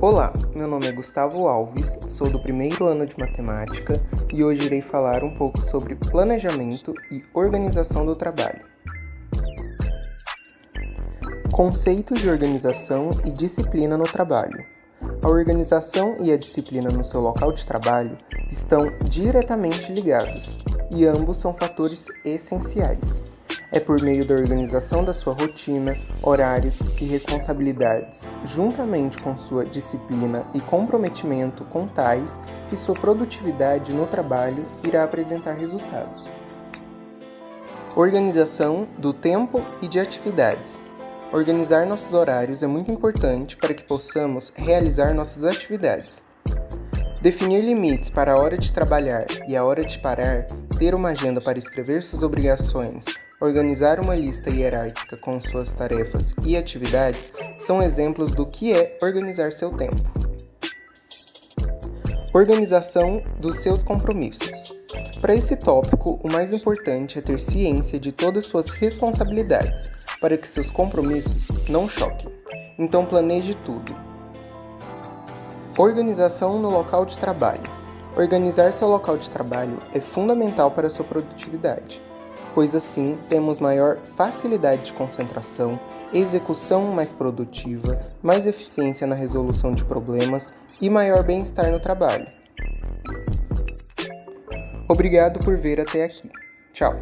Olá, meu nome é Gustavo Alves, sou do primeiro ano de matemática e hoje irei falar um pouco sobre planejamento e organização do trabalho. Conceitos de organização e disciplina no trabalho. A organização e a disciplina no seu local de trabalho estão diretamente ligados e ambos são fatores essenciais. É por meio da organização da sua rotina, horários e responsabilidades, juntamente com sua disciplina e comprometimento com tais, que sua produtividade no trabalho irá apresentar resultados. Organização do tempo e de atividades. Organizar nossos horários é muito importante para que possamos realizar nossas atividades. Definir limites para a hora de trabalhar e a hora de parar, ter uma agenda para escrever suas obrigações, organizar uma lista hierárquica com suas tarefas e atividades são exemplos do que é organizar seu tempo. Organização dos seus compromissos. Para esse tópico, o mais importante é ter ciência de todas suas responsabilidades, para que seus compromissos não choquem. Então planeje tudo. Organização no local de trabalho. Organizar seu local de trabalho é fundamental para sua produtividade pois assim temos maior facilidade de concentração, execução mais produtiva, mais eficiência na resolução de problemas e maior bem-estar no trabalho. Obrigado por ver até aqui. Tchau!